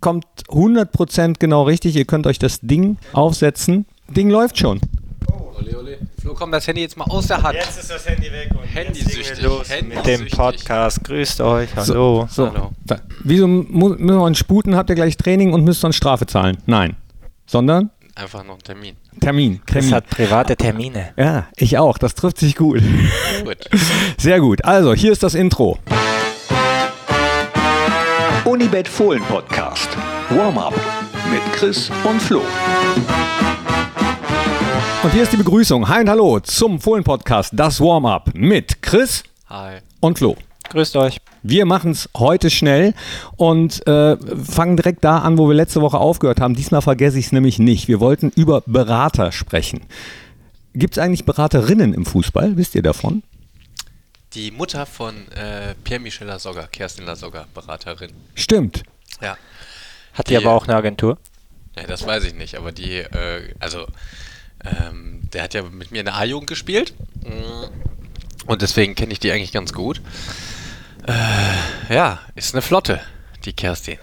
kommt 100% genau richtig. Ihr könnt euch das Ding aufsetzen. Ding läuft schon. Ole, ole. Flo, komm das Handy jetzt mal aus der Hand. Jetzt ist das Handy weg und Handysüchtig. los Handy- mit dem. Podcast. Grüßt euch, hallo. So, Hallo. da, wieso müssen wir uns sputen? Habt ihr gleich Training und müsst dann Strafe zahlen? Nein. Sondern Einfach noch einen Termin. Termin. Es Termin. hat private Termine. Ja, ich auch. Das trifft sich gut. Gut. Sehr gut. Also, hier ist das Intro. Unibet Fohlen Podcast. Warm-up mit Chris und Flo. Und hier ist die Begrüßung. Hi und hallo zum Fohlen-Podcast, das Warm-up mit Chris Hi. und Flo. Grüßt euch. Wir machen es heute schnell und äh, fangen direkt da an, wo wir letzte Woche aufgehört haben. Diesmal vergesse ich es nämlich nicht. Wir wollten über Berater sprechen. Gibt es eigentlich Beraterinnen im Fußball? Wisst ihr davon? Die Mutter von äh, Pierre-Michel Lasogga, Kerstin Lasogga, Beraterin. Stimmt. Ja. Hat die Die- aber auch eine Agentur? ja, das weiß ich nicht, aber die, äh, also, ähm, der hat ja mit mir in der A-Jugend gespielt. Mm. Und deswegen kenne ich die eigentlich ganz gut. Äh, ja, ist eine Flotte, die Kerstin.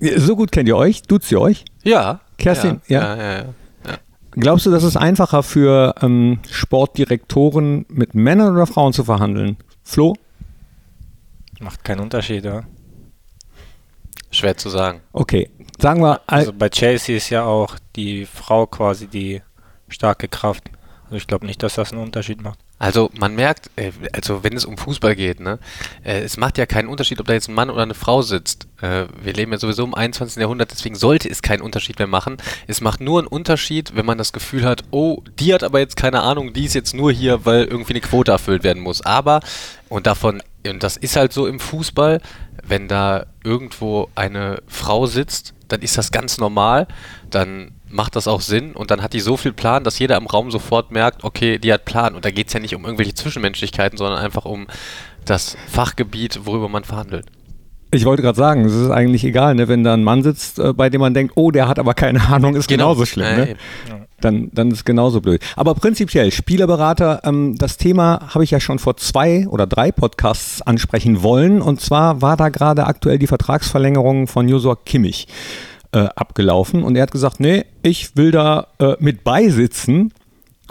So gut kennt ihr euch? Duzt ihr euch? Ja. Kerstin, ja. Ja, ja, ja. Glaubst du, dass es einfacher für ähm, Sportdirektoren mit Männern oder Frauen zu verhandeln? Flo? Macht keinen Unterschied, ja. Schwer zu sagen. Okay. Sagen wir, Also bei Chelsea ist ja auch die Frau quasi die starke Kraft. Also ich glaube nicht, dass das einen Unterschied macht. Also man merkt, äh, also wenn es um Fußball geht, ne, äh, es macht ja keinen Unterschied, ob da jetzt ein Mann oder eine Frau sitzt. Äh, wir leben ja sowieso im 21. Jahrhundert, deswegen sollte es keinen Unterschied mehr machen. Es macht nur einen Unterschied, wenn man das Gefühl hat, oh, die hat aber jetzt keine Ahnung, die ist jetzt nur hier, weil irgendwie eine Quote erfüllt werden muss. Aber, und davon, und das ist halt so im Fußball, wenn da irgendwo eine Frau sitzt, dann ist das ganz normal, dann macht das auch Sinn und dann hat die so viel Plan, dass jeder im Raum sofort merkt, okay, die hat Plan. Und da geht es ja nicht um irgendwelche Zwischenmenschlichkeiten, sondern einfach um das Fachgebiet, worüber man verhandelt. ich wollte gerade sagen, es ist eigentlich egal, ne, wenn da ein Mann sitzt, äh, bei dem man denkt, oh, der hat aber keine Ahnung, ist genauso schlimm. Ne? Dann, dann ist es genauso blöd. Aber prinzipiell, Spielerberater, ähm, das Thema habe ich ja schon vor zwei oder drei Podcasts ansprechen wollen. Und zwar war da gerade aktuell die Vertragsverlängerung von Josua Kimmich äh, abgelaufen. Und er hat gesagt, nee, ich will da äh, mit beisitzen.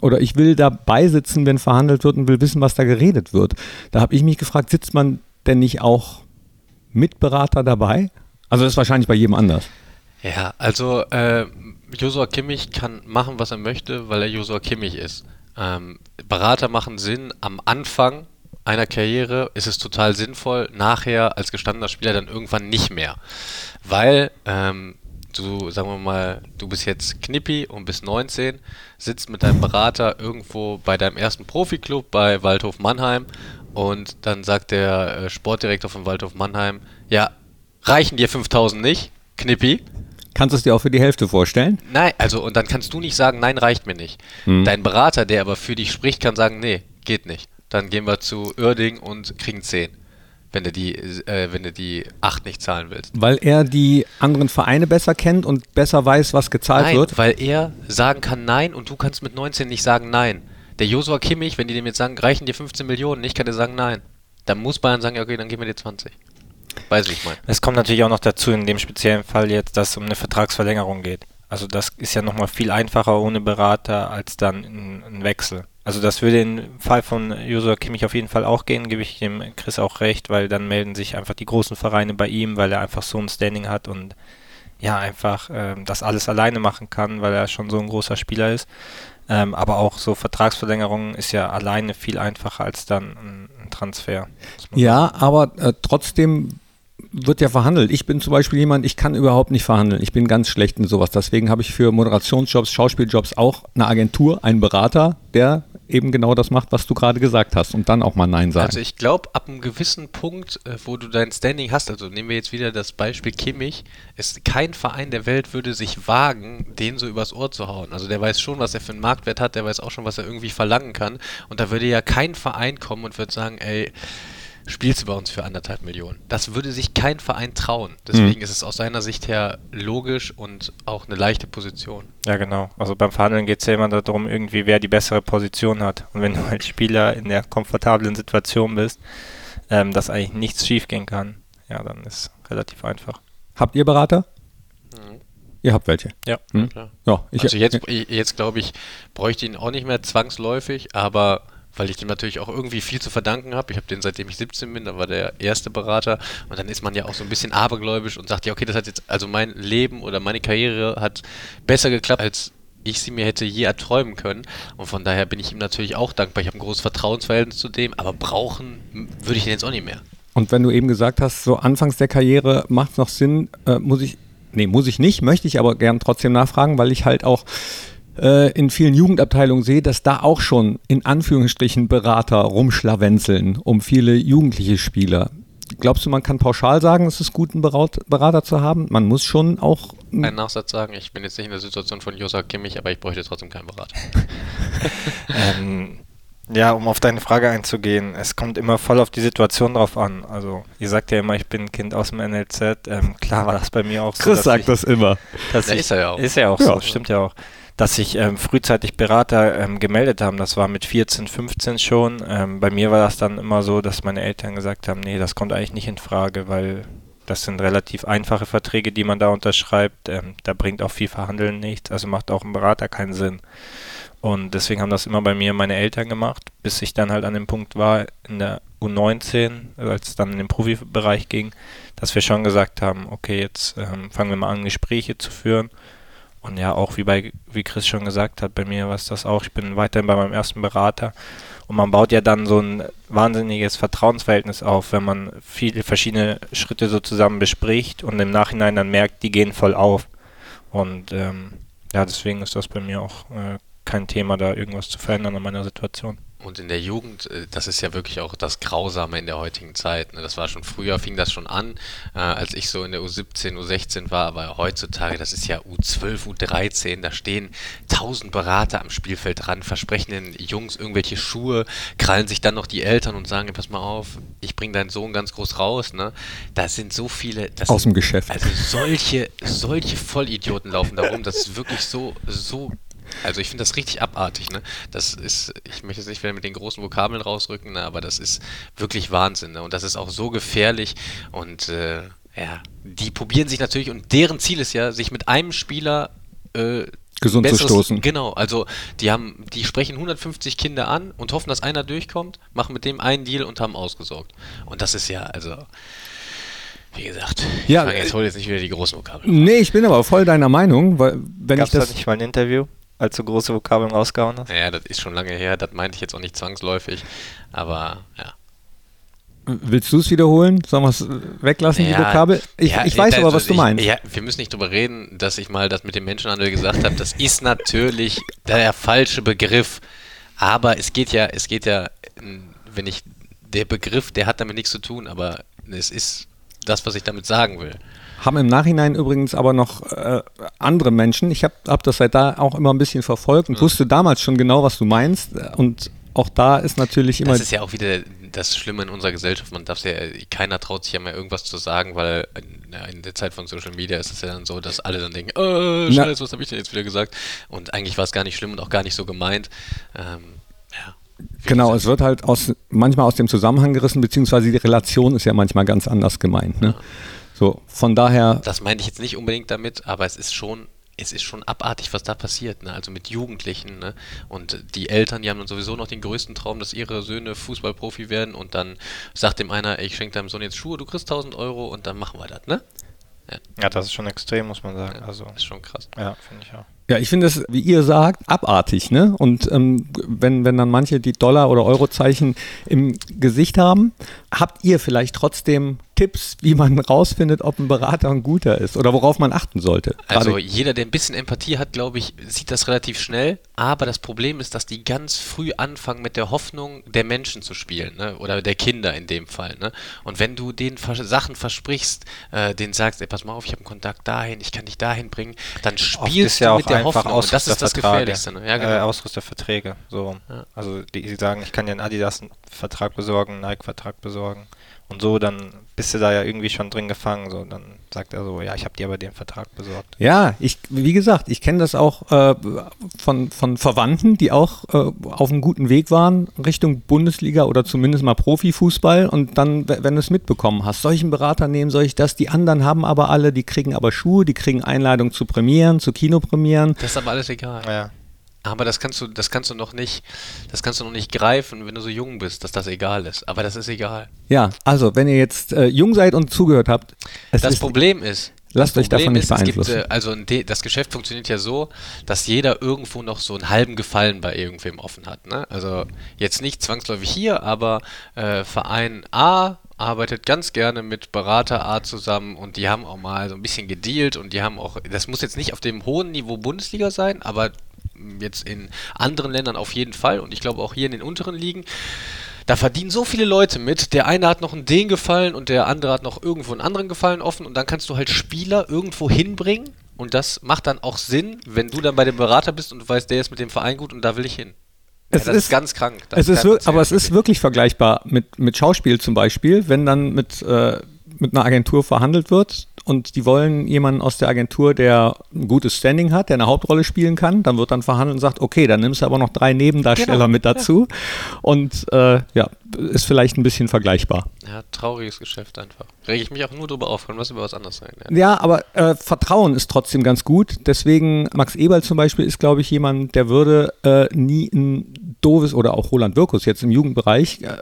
Oder ich will dabei sitzen, wenn verhandelt wird und will wissen, was da geredet wird. Da habe ich mich gefragt, sitzt man denn nicht auch mit Berater dabei? Also das ist wahrscheinlich bei jedem anders. Ja, also äh, Josua Kimmich kann machen, was er möchte, weil er Josua Kimmich ist. Ähm, Berater machen Sinn am Anfang einer Karriere ist es total sinnvoll, nachher als gestandener Spieler dann irgendwann nicht mehr. Weil ähm, du, sagen wir mal, du bist jetzt Knippi und bist 19, sitzt mit deinem Berater irgendwo bei deinem ersten Profiklub bei Waldhof Mannheim und dann sagt der äh, Sportdirektor von Waldhof Mannheim, ja, reichen dir 5000 nicht, Knippi? Kannst du es dir auch für die Hälfte vorstellen? Nein, also und dann kannst du nicht sagen, nein, reicht mir nicht. Hm. Dein Berater, der aber für dich spricht, kann sagen, nee, geht nicht. Dann gehen wir zu Uerding und kriegen 10, wenn du die, äh, wenn du die 8 nicht zahlen willst. Weil er die anderen Vereine besser kennt und besser weiß, was gezahlt Nein, wird. weil er sagen kann nein und du kannst mit 19 nicht sagen nein. Der Josua Kimmich, wenn die dem jetzt sagen, reichen dir 15 Millionen nicht, kann er sagen nein. Dann muss Bayern sagen, okay, dann geben wir dir 20. Weiß ich mal. Es kommt natürlich auch noch dazu, in dem speziellen Fall jetzt, dass es um eine Vertragsverlängerung geht. Also das ist ja nochmal viel einfacher ohne Berater als dann ein, ein Wechsel. Also das würde im Fall von Josua Kimmich auf jeden Fall auch gehen, gebe ich dem Chris auch recht, weil dann melden sich einfach die großen Vereine bei ihm, weil er einfach so ein Standing hat und ja, einfach ähm, das alles alleine machen kann, weil er schon so ein großer Spieler ist. Ähm, aber auch so Vertragsverlängerungen ist ja alleine viel einfacher als dann ein, ein Transfer. Ja, aber äh, trotzdem wird ja verhandelt. Ich bin zum Beispiel jemand, ich kann überhaupt nicht verhandeln. Ich bin ganz schlecht in sowas. Deswegen habe ich für Moderationsjobs, Schauspieljobs auch eine Agentur, einen Berater, der eben genau das macht, was du gerade gesagt hast und dann auch mal Nein sagt. Also ich glaube, ab einem gewissen Punkt, äh, wo du dein Standing hast, also nehmen wir jetzt wieder das Beispiel Kimmich, ist kein Verein der Welt würde sich wagen, den so übers Ohr zu hauen. Also der weiß schon, was er für einen Marktwert hat, der weiß auch schon, was er irgendwie verlangen kann. Und da würde ja kein Verein kommen und würde sagen, ey, spielst du bei uns für anderthalb Millionen. Das würde sich kein Verein trauen. Deswegen ist es aus seiner Sicht her logisch und auch eine leichte Position. Ja, genau. Also beim Verhandeln geht es ja immer darum, irgendwie, wer die bessere Position hat. Und wenn du als Spieler in der komfortablen Situation bist, ähm, dass eigentlich nichts schief gehen kann, ja, dann ist relativ einfach. Habt ihr Berater? Ihr habt welche. Ja. Hm? Klar. Ja, ich, also jetzt, jetzt glaube ich, bräuchte ich ihn auch nicht mehr zwangsläufig, aber weil ich dem natürlich auch irgendwie viel zu verdanken habe. Ich habe den seitdem ich 17 bin, da war der erste Berater und dann ist man ja auch so ein bisschen abergläubisch und sagt, ja, okay, das hat jetzt, also mein Leben oder meine Karriere hat besser geklappt, als ich sie mir hätte je erträumen können. Und von daher bin ich ihm natürlich auch dankbar. Ich habe ein großes Vertrauensverhältnis zu dem, aber brauchen würde ich ihn jetzt auch nicht mehr. Und wenn du eben gesagt hast, so anfangs der Karriere macht es noch Sinn, äh, muss ich, nee, muss ich nicht, möchte ich aber gern trotzdem nachfragen, weil ich halt auch äh, in vielen Jugendabteilungen sehe, dass da auch schon in Anführungsstrichen Berater rumschlawenzeln um viele jugendliche Spieler. Glaubst du, man kann pauschal sagen, es ist gut, einen Berat- Berater zu haben? Man muss schon auch. Einen Nachsatz sagen, ich bin jetzt nicht in der Situation von Josa Kimmich, aber ich bräuchte trotzdem keinen Berater. Ähm, ja, um auf deine Frage einzugehen, es kommt immer voll auf die Situation drauf an. Also, ihr sagt ja immer, ich bin ein Kind aus dem NLZ. Ähm, klar war das bei mir auch so. Chris dass sagt ich, das immer. ich, ist er ja auch. Ist ja auch Ja. so, stimmt ja auch. Dass sich ähm, frühzeitig Berater ähm, gemeldet haben, das war mit 14, 15 schon. Ähm, bei mir war das dann immer so, dass meine Eltern gesagt haben, nee, das kommt eigentlich nicht in Frage, weil das sind relativ einfache Verträge, die man da unterschreibt. Ähm, da bringt auch viel Verhandeln nichts, also macht auch ein Berater keinen Sinn. Und deswegen haben das immer bei mir meine Eltern gemacht, bis ich dann halt an dem Punkt war in der U19, also als es dann in den Profibereich ging, dass wir schon gesagt haben, okay, jetzt ähm, fangen wir mal an, Gespräche zu führen. Und ja, auch wie bei, wie Chris schon gesagt hat, bei mir war es das auch. Ich bin weiterhin bei meinem ersten Berater. Und man baut ja dann so ein wahnsinniges Vertrauensverhältnis auf, wenn man viele verschiedene Schritte so zusammen bespricht und im Nachhinein dann merkt, die gehen voll auf. Und ähm, ja, deswegen ist das bei mir auch äh, kein Thema, da irgendwas zu verändern an meiner Situation. Und in der Jugend, äh, das ist ja wirklich auch das Grausame in der heutigen Zeit. ne? Das war schon früher, fing das schon an, äh, als ich so in der U17, U16 war, aber heutzutage, das ist ja U12, U13, da stehen tausend Berater am Spielfeld dran, versprechen den Jungs irgendwelche Schuhe, krallen sich dann noch die Eltern und sagen, pass mal auf, ich bring deinen Sohn ganz groß raus. Ne? Da sind so viele, das Aus dem Geschäft. Also solche, solche Vollidioten laufen da rum, das ist wirklich so, so also ich finde das richtig abartig, ne? Das ist, ich möchte jetzt nicht wieder mit den großen Vokabeln rausrücken, ne? aber das ist wirklich Wahnsinn, ne? Und das ist auch so gefährlich und äh, ja, die probieren sich natürlich und deren Ziel ist ja, sich mit einem Spieler äh, Gesund zu besseres- stoßen. Genau, also die haben, die sprechen 150 Kinder an und hoffen, dass einer durchkommt, machen mit dem einen Deal und haben ausgesorgt. Und das ist ja, also, wie gesagt, Ja, ich fange äh, jetzt hol jetzt nicht wieder die großen Vokabeln. Nee, ich bin aber voll deiner Meinung, weil wenn Gab ich es da das. nicht mal ein Interview, als du große Vokabeln rausgehauen hast? Ja, das ist schon lange her, das meinte ich jetzt auch nicht zwangsläufig, aber ja. Willst du es wiederholen? Sollen wir es weglassen, die Vokabel? Ich, ja, ich weiß also aber, was du ich, meinst. Ja, wir müssen nicht drüber reden, dass ich mal das mit dem Menschenhandel gesagt habe. Das ist natürlich der falsche Begriff. Aber es geht ja, es geht ja, wenn ich, der Begriff, der hat damit nichts zu tun, aber es ist das, was ich damit sagen will. Haben im Nachhinein übrigens aber noch äh, andere Menschen. Ich habe hab das seit da auch immer ein bisschen verfolgt und wusste damals schon genau, was du meinst. Und auch da ist natürlich immer. Das ist ja auch wieder das Schlimme in unserer Gesellschaft. Man darf ja, keiner traut sich ja mehr irgendwas zu sagen, weil in, ja, der Zeit von Social Media ist es ja dann so, dass alle dann denken, Na- Scheiße, was habe ich denn jetzt wieder gesagt? Und eigentlich war es gar nicht schlimm und auch gar nicht so gemeint. Ähm, ja. Genau, es wird halt aus, manchmal aus dem Zusammenhang gerissen, beziehungsweise die Relation ist ja manchmal ganz anders gemeint. Ne? So, von daher, Das meinte ich jetzt nicht unbedingt damit, aber es ist schon, es ist schon abartig, was da passiert, ne? Also mit Jugendlichen, ne? Und die Eltern, die haben dann sowieso noch den größten Traum, dass ihre Söhne Fußballprofi werden und dann sagt dem einer, ey, ich schenke deinem Sohn jetzt Schuhe, du kriegst 1000 Euro und dann machen wir das, ne? Ja, das ist schon extrem, muss man sagen. Also, Das ist schon krass. ja, finde ich auch. ja, ich finde es, wie ihr sagt, abartig. Ne? Und ähm, wenn, wenn dann manche die Dollar- oder Eurozeichen im Gesicht haben, habt ihr vielleicht trotzdem Tipps, wie man rausfindet, ob ein Berater ein guter ist oder worauf man achten sollte? Also jeder, der ein bisschen Empathie hat, glaube ich, sieht das relativ schnell. Aber das Problem ist, dass die ganz früh anfangen, mit der Hoffnung der Menschen zu spielen, ne? oder der Kinder in dem Fall. Ne? Und wenn du denen vers Sachen versprichst, äh, denen sagst, ey, pass mal auf, ich habe einen Kontakt dahin, ich kann dich dahin bringen, dann spielst ja du auch mit der Hoffnung. Und das ist das. Gefährlichste. Ne? Ja, äh, genau. Ausrüsterverträge. So. Ja. Also die, die sagen, ich kann dir einen Adidas-Vertrag besorgen, einen Nike-Vertrag besorgen. Und so, dann bist du da ja irgendwie schon drin gefangen. So, dann sagt er so, ja, ich habe dir aber den Vertrag besorgt. Ja, ich, wie gesagt, ich kenne das auch äh, von, von Verwandten, die auch äh, auf einem guten Weg waren Richtung Bundesliga oder zumindest mal Profifußball und dann, wenn du es mitbekommen hast, soll ich einen Berater nehmen, soll ich das? Die anderen haben aber alle, die kriegen aber Schuhe, die kriegen Einladung zu Premieren, zu Kinopremieren. Das ist aber alles egal. Ja. Aber das kannst du, das kannst du noch nicht, das kannst du noch nicht greifen, wenn du so jung bist, dass das egal ist. Aber das ist egal. Ja, also wenn ihr jetzt äh, jung seid und zugehört habt, Das ist, Problem ist, lasst euch davon nicht ist, es gibt, beeinflussen. äh, also das Geschäft funktioniert ja so, dass jeder irgendwo noch so einen halben Gefallen bei irgendwem offen hat. Ne? Also jetzt nicht zwangsläufig hier, aber äh, Verein A arbeitet ganz gerne mit Berater A zusammen und die haben auch mal so ein bisschen gedealt und die haben auch, das muss jetzt nicht auf dem hohen Niveau Bundesliga sein, aber jetzt in anderen Ländern auf jeden Fall und ich glaube auch hier in den unteren Ligen. Da verdienen so viele Leute mit. Der eine hat noch einen den Gefallen und der andere hat noch irgendwo einen anderen Gefallen offen und dann kannst du halt Spieler irgendwo hinbringen und das macht dann auch Sinn, wenn du dann bei dem Berater bist und du weißt, der ist mit dem Verein gut und da will ich hin. Es ja, das ist- ist, ganz krank. Das Es ist, aber es ist wirklich vergleichbar mit, mit Schauspiel zum Beispiel, wenn dann mit, äh, mit einer Agentur verhandelt wird und die wollen jemanden aus der Agentur, der ein gutes Standing hat, der eine Hauptrolle spielen kann, dann wird dann verhandelt und sagt, okay, dann nimmst du aber noch drei Nebendarsteller Genau, mit dazu und äh, ja, ist vielleicht ein bisschen vergleichbar. Ja, trauriges Geschäft einfach. Rege ich mich auch nur drüber auf, kann was über was anderes sein. Ja. Ja, aber äh, Vertrauen ist trotzdem ganz gut. Deswegen, Max Eberl zum Beispiel ist, glaube ich, jemand, der würde äh, nie ein doofes, oder auch Roland Wirkus jetzt im Jugendbereich, äh,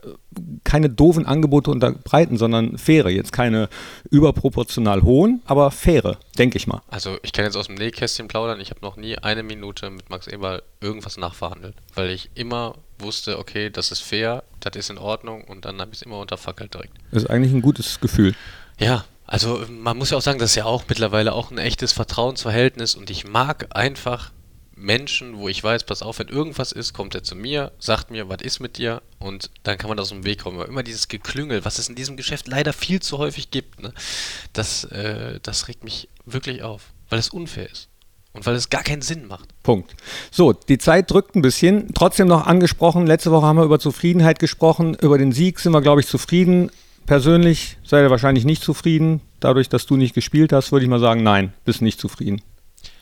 keine doofen Angebote unterbreiten, sondern faire. Jetzt keine überproportional hohen, aber faire, denke ich mal. Also ich kann jetzt aus dem Nähkästchen plaudern, ich habe noch nie eine Minute mit Max Eberl irgendwas nachverhandelt, weil ich immer wusste, okay, das ist fair, das ist in Ordnung und dann habe ich es immer unterfackelt direkt. Ist eigentlich ein gutes Gefühl. Ja, also man muss ja auch sagen, das ist ja auch mittlerweile auch ein echtes Vertrauensverhältnis und ich mag einfach Menschen, wo ich weiß, pass auf, wenn irgendwas ist, kommt er zu mir, sagt mir, was ist mit dir und dann kann man aus dem Weg kommen. Aber immer dieses Geklüngel, was es in diesem Geschäft leider viel zu häufig gibt, ne, das, äh, das regt mich wirklich auf, weil es unfair ist und weil es gar keinen Sinn macht. Punkt. So, die Zeit drückt ein bisschen. Trotzdem noch angesprochen, letzte Woche haben wir über Zufriedenheit gesprochen. Über den Sieg sind wir, glaube ich, zufrieden. Persönlich seid ihr wahrscheinlich nicht zufrieden. Dadurch, dass du nicht gespielt hast, würde ich mal sagen, nein, bist nicht zufrieden.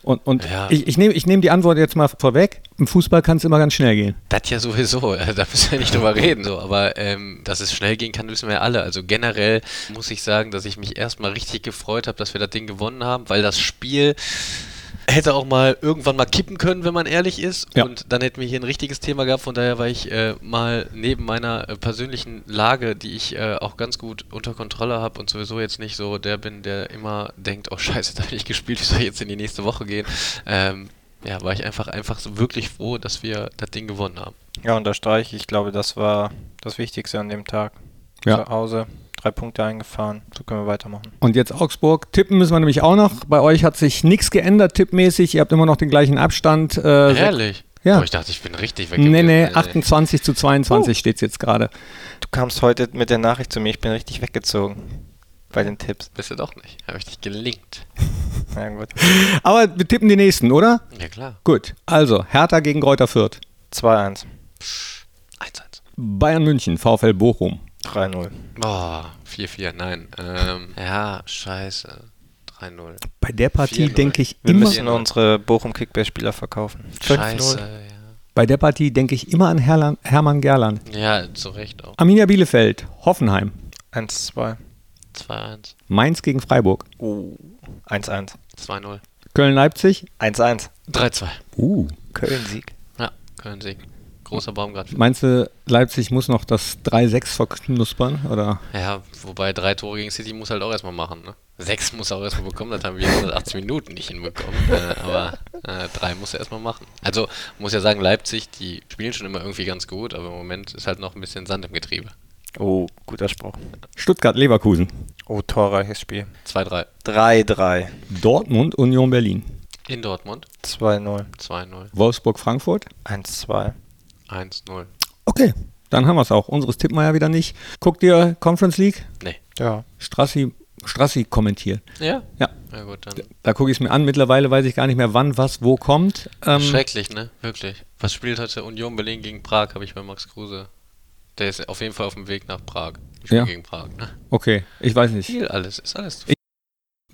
Und, und Ja. ich, ich nehme ich nehm die Antwort jetzt mal vorweg. Im Fußball kann es immer ganz schnell gehen. Das ja sowieso, da müssen wir nicht drüber reden, so. aber ähm, dass es schnell gehen kann, wissen wir ja alle. Also generell muss ich sagen, dass ich mich erstmal richtig gefreut habe, dass wir das Ding gewonnen haben, weil das Spiel hätte auch mal irgendwann mal kippen können, wenn man ehrlich ist. Ja. Und dann hätten wir hier ein richtiges Thema gehabt. Von daher war ich äh, mal neben meiner äh, persönlichen Lage, die ich äh, auch ganz gut unter Kontrolle habe und sowieso jetzt nicht so der bin, der immer denkt, oh scheiße, da habe ich gespielt, wie soll ich jetzt in die nächste Woche gehen? Ähm, ja, war ich einfach, einfach so wirklich froh, dass wir das Ding gewonnen haben. Ja, unterstreiche ich. Ich glaube, das war das Wichtigste an dem Tag. Ja. Zu Hause, drei Punkte eingefahren. So können wir weitermachen. Und jetzt Augsburg. Tippen müssen wir nämlich auch noch. Bei euch hat sich nichts geändert tippmäßig. Ihr habt immer noch den gleichen Abstand. Äh, Ehrlich? Ja. Oh, ich dachte, ich bin richtig weg. Nee, nee, gewesen. 28 zu 22 steht es jetzt gerade. Du kamst heute mit der Nachricht zu mir, ich bin richtig weggezogen. Bei den Tipps. Bist du doch nicht. Habe ich dich gelinkt. Na gut. Aber wir tippen die nächsten, oder? Ja, klar. Gut. Also, Hertha gegen Greuther Fürth. 2-1. 1-1. Bayern München, VfL Bochum. 3-0. Boah, 4-4, nein. Ähm, ja, scheiße. 3-0. Bei der Partie 4-0. denke ich Wir immer, müssen unsere Bochum Kickbase-Spieler verkaufen. Scheiße, ja. bei der Partie denke ich immer an Herlan, Hermann Gerland. Ja, zu Recht auch. Arminia Bielefeld, Hoffenheim, 1-2. 2-1. Mainz gegen Freiburg, Uh. 1-1. 2-0. Köln Leipzig. 1-1. 3-2. Uh. Köln-Sieg. Ja, Köln-Sieg. Großer Baumgart. Meinst du, Leipzig muss noch das 3-6 verknuspern? Oder? Ja, wobei drei Tore gegen City muss halt auch erstmal machen, ne? Sechs muss er auch erstmal bekommen, das haben wir in 180 Minuten nicht hinbekommen. Äh, aber äh, drei muss er erstmal machen. Also muss ja sagen, Leipzig, die spielen schon immer irgendwie ganz gut, aber im Moment ist halt noch ein bisschen Sand im Getriebe. Oh, guter Spruch. Stuttgart-Leverkusen, Oh, torreiches Spiel. 2-3. 3-3. Dortmund, Union Berlin, In Dortmund 2-0. 2-0. Wolfsburg-Frankfurt. 1-2. 1-0. Okay, dann haben wir es auch. Unseres tippen wir ja wieder nicht. Guckt ihr Conference League? Nee. Ja. Strassi, Strassi kommentiert. Ja? Ja, Ja gut, dann. da gucke ich es mir an. Mittlerweile weiß ich gar nicht mehr, wann, was, wo kommt. Ähm, Schrecklich, ne? Wirklich. Was spielt heute Union Berlin gegen Prag, habe ich bei Max Kruse Der ist auf jeden Fall auf dem Weg nach Prag. Ich Ja. gegen Prag. Ne? Okay, ich weiß nicht. Viel alles, ist alles.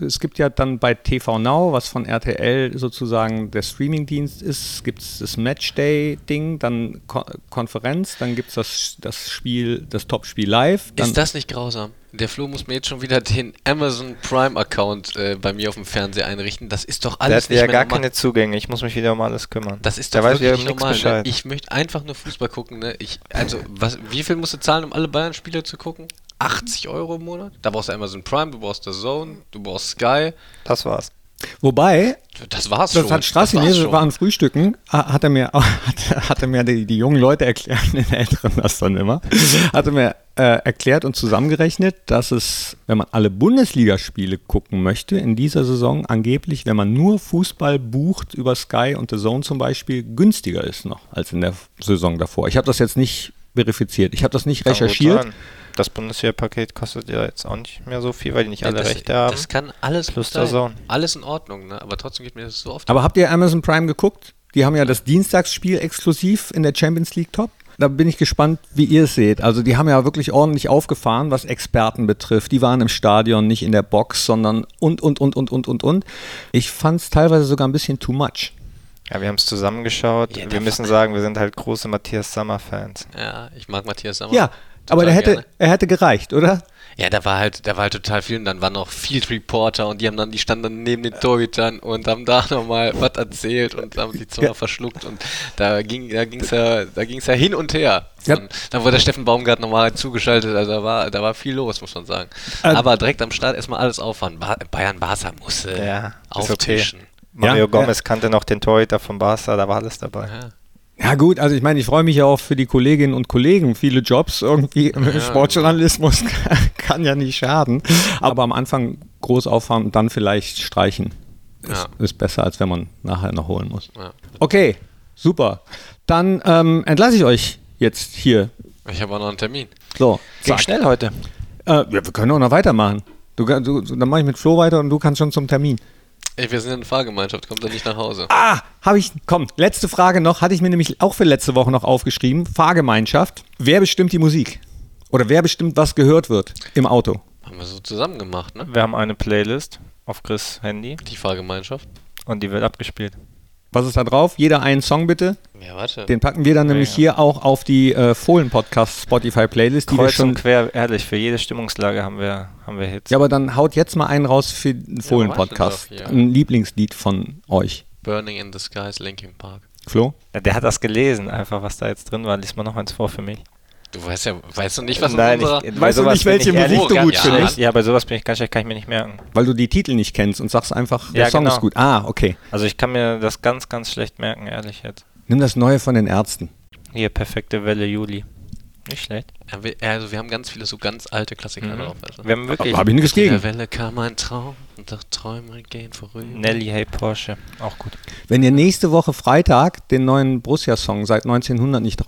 Es gibt ja dann bei TV Now, was von RTL sozusagen der Streamingdienst ist, gibt es das Matchday-Ding, dann Ko Konferenz, dann gibt es das, das Spiel, das Topspiel live. Dann, Ist das nicht grausam? Der Flo muss mir jetzt schon wieder den Amazon Prime Account äh, bei mir auf dem Fernseher einrichten. Das ist doch Der alles hat nicht ja gar normal. keine Zugänge. Ich muss mich wieder um alles kümmern. Das ist Der doch weiß wirklich normal. Bescheid. Ne? Ich möchte einfach nur Fußball gucken. Ne? Ich, also, was, wie viel musst du zahlen, um alle Bayern-Spiele zu gucken? 80 Euro im Monat? Da brauchst du Amazon Prime, du brauchst The Zone, du brauchst Sky. Das war's. Wobei, Das war's das schon. hat schon. war ein Frühstücken, ha- hat er mir, hat, hat er mir die, die jungen Leute erklärt, den Älteren das dann immer, hat er mir äh, erklärt und zusammengerechnet, dass es, wenn man alle Bundesligaspiele gucken möchte, in dieser Saison angeblich, wenn man nur Fußball bucht über Sky und The Zone zum Beispiel, günstiger ist noch als in der Saison davor. Ich habe das jetzt nicht verifiziert, ich habe das nicht recherchiert. sein. Das Bundesliga-Paket kostet ja jetzt auch nicht mehr so viel, weil die nicht alle das, Rechte haben. Das kann alles Plus sein. Zone. Alles in Ordnung, ne? aber trotzdem geht mir das so oft. Aber habt ihr Amazon Prime geguckt? Die haben ja das Dienstagsspiel exklusiv in der Champions League Top. Da bin ich gespannt, wie ihr es seht. Also die haben ja wirklich ordentlich aufgefahren, was Experten betrifft. Die waren im Stadion, nicht in der Box, sondern und, und, und, und, und, und, und. Ich fand es teilweise sogar ein bisschen too much. Ja, wir haben es zusammengeschaut. Ja, wir müssen sagen, wir sind halt große Matthias Sammer-Fans. ja, ich mag Matthias Sammer. Ja, aber der hätte, gerne. er hätte gereicht, oder? Ja, da war halt, da war halt total viel und dann waren noch Field Reporter und die haben dann, die standen dann neben den Torhütern und haben da nochmal was erzählt und haben die Zunge Ja. verschluckt und da ging, da ging's ja, da ging's ja hin und her. Ja. Und dann wurde der Steffen Baumgart nochmal zugeschaltet, also da war, da war viel los, muss man sagen. Ähm. Aber direkt am Start erstmal alles auffahren. Ba Bayern Barca musste Ja, auftischen. Mario Ja, Gomez kannte noch den Torhüter von Barca, da war alles dabei. Ja. Gut, also ich meine, ich freue mich ja auch für die Kolleginnen und Kollegen. Viele Jobs irgendwie im Ja. Sportjournalismus kann ja nicht schaden. Aber am Anfang groß auffahren und dann vielleicht streichen. Ist, Ja. ist besser, als wenn man nachher noch holen muss. Ja. Okay, super. Dann ähm, entlasse ich euch jetzt hier. Ich habe auch noch einen Termin. So, Ging schnell heute. Äh, ja, wir können auch noch weitermachen. Du, du, dann mache ich mit Flo weiter und du kannst schon zum Termin. Ey, wir sind eine Fahrgemeinschaft, kommt er nicht nach Hause. Ah, habe ich. Komm, letzte Frage noch. Hatte ich mir nämlich auch für letzte Woche noch aufgeschrieben. Fahrgemeinschaft. Wer bestimmt die Musik? Oder wer bestimmt, was gehört wird im Auto? Haben wir so zusammen gemacht, ne? Wir haben eine Playlist auf Chris Handy Die Fahrgemeinschaft. und die wird abgespielt. Was ist da drauf? Jeder einen Song bitte. Ja, warte. Den packen wir dann nämlich ja. hier auch auf die äh, Fohlen-Podcast Spotify-Playlist, die wir Kreuz schon. und quer, ehrlich, für jede Stimmungslage haben wir, haben wir Hits. Ja, aber dann haut jetzt mal einen raus für den Fohlen-Podcast. Ein Lieblingslied von euch. Burning in the Skies, Linkin Park. Flo? Ja, Der hat das gelesen, einfach was da jetzt drin war. Lies mal noch eins vor für mich. Du weißt ja, weißt du nicht, was Nein, in unserer... ich, Weißt du nicht, welche Musik du gut ja, findest? Ja, bei sowas bin ich ganz schlecht, kann ich mir nicht merken. Weil du die Titel nicht kennst und sagst einfach, der Ja, Song genau. ist gut. Ah, okay. Also ich kann mir das ganz, ganz schlecht merken, ehrlich jetzt. Nimm das Neue von den Ärzten. Hier, perfekte Welle Juli. Nicht schlecht. Ja, wir- Also wir haben ganz viele so ganz alte Klassiker drauf. Also. Wir haben wirklich Habe ich nichts In der gegen. Welle kam ein Traum und doch Träume gehen vorüber. Nelly Hey Porsche. Auch gut. Wenn ihr nächste Woche Freitag den neuen Borussia-Song seit 1900 nicht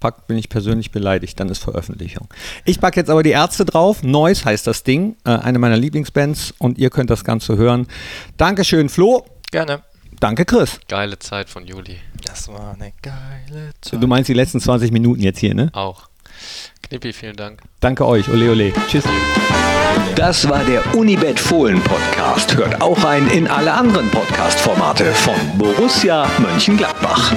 draufpackt, bin ich persönlich beleidigt. Dann ist Veröffentlichung. Ich packe jetzt aber die Ärzte drauf. Noise heißt das Ding. Äh, eine meiner Lieblingsbands. Und ihr könnt das Ganze hören. Dankeschön, Flo. Gerne. Danke, Chris. Geile Zeit von Juli. Das war eine geile Zeit. Du meinst die letzten 20 Minuten jetzt hier, ne? Auch. Knippi, vielen Dank. Danke euch. Ole, ole. Tschüss. Das war der Unibet Fohlen Podcast. Hört auch rein in alle anderen Podcast-Formate von Borussia Mönchengladbach.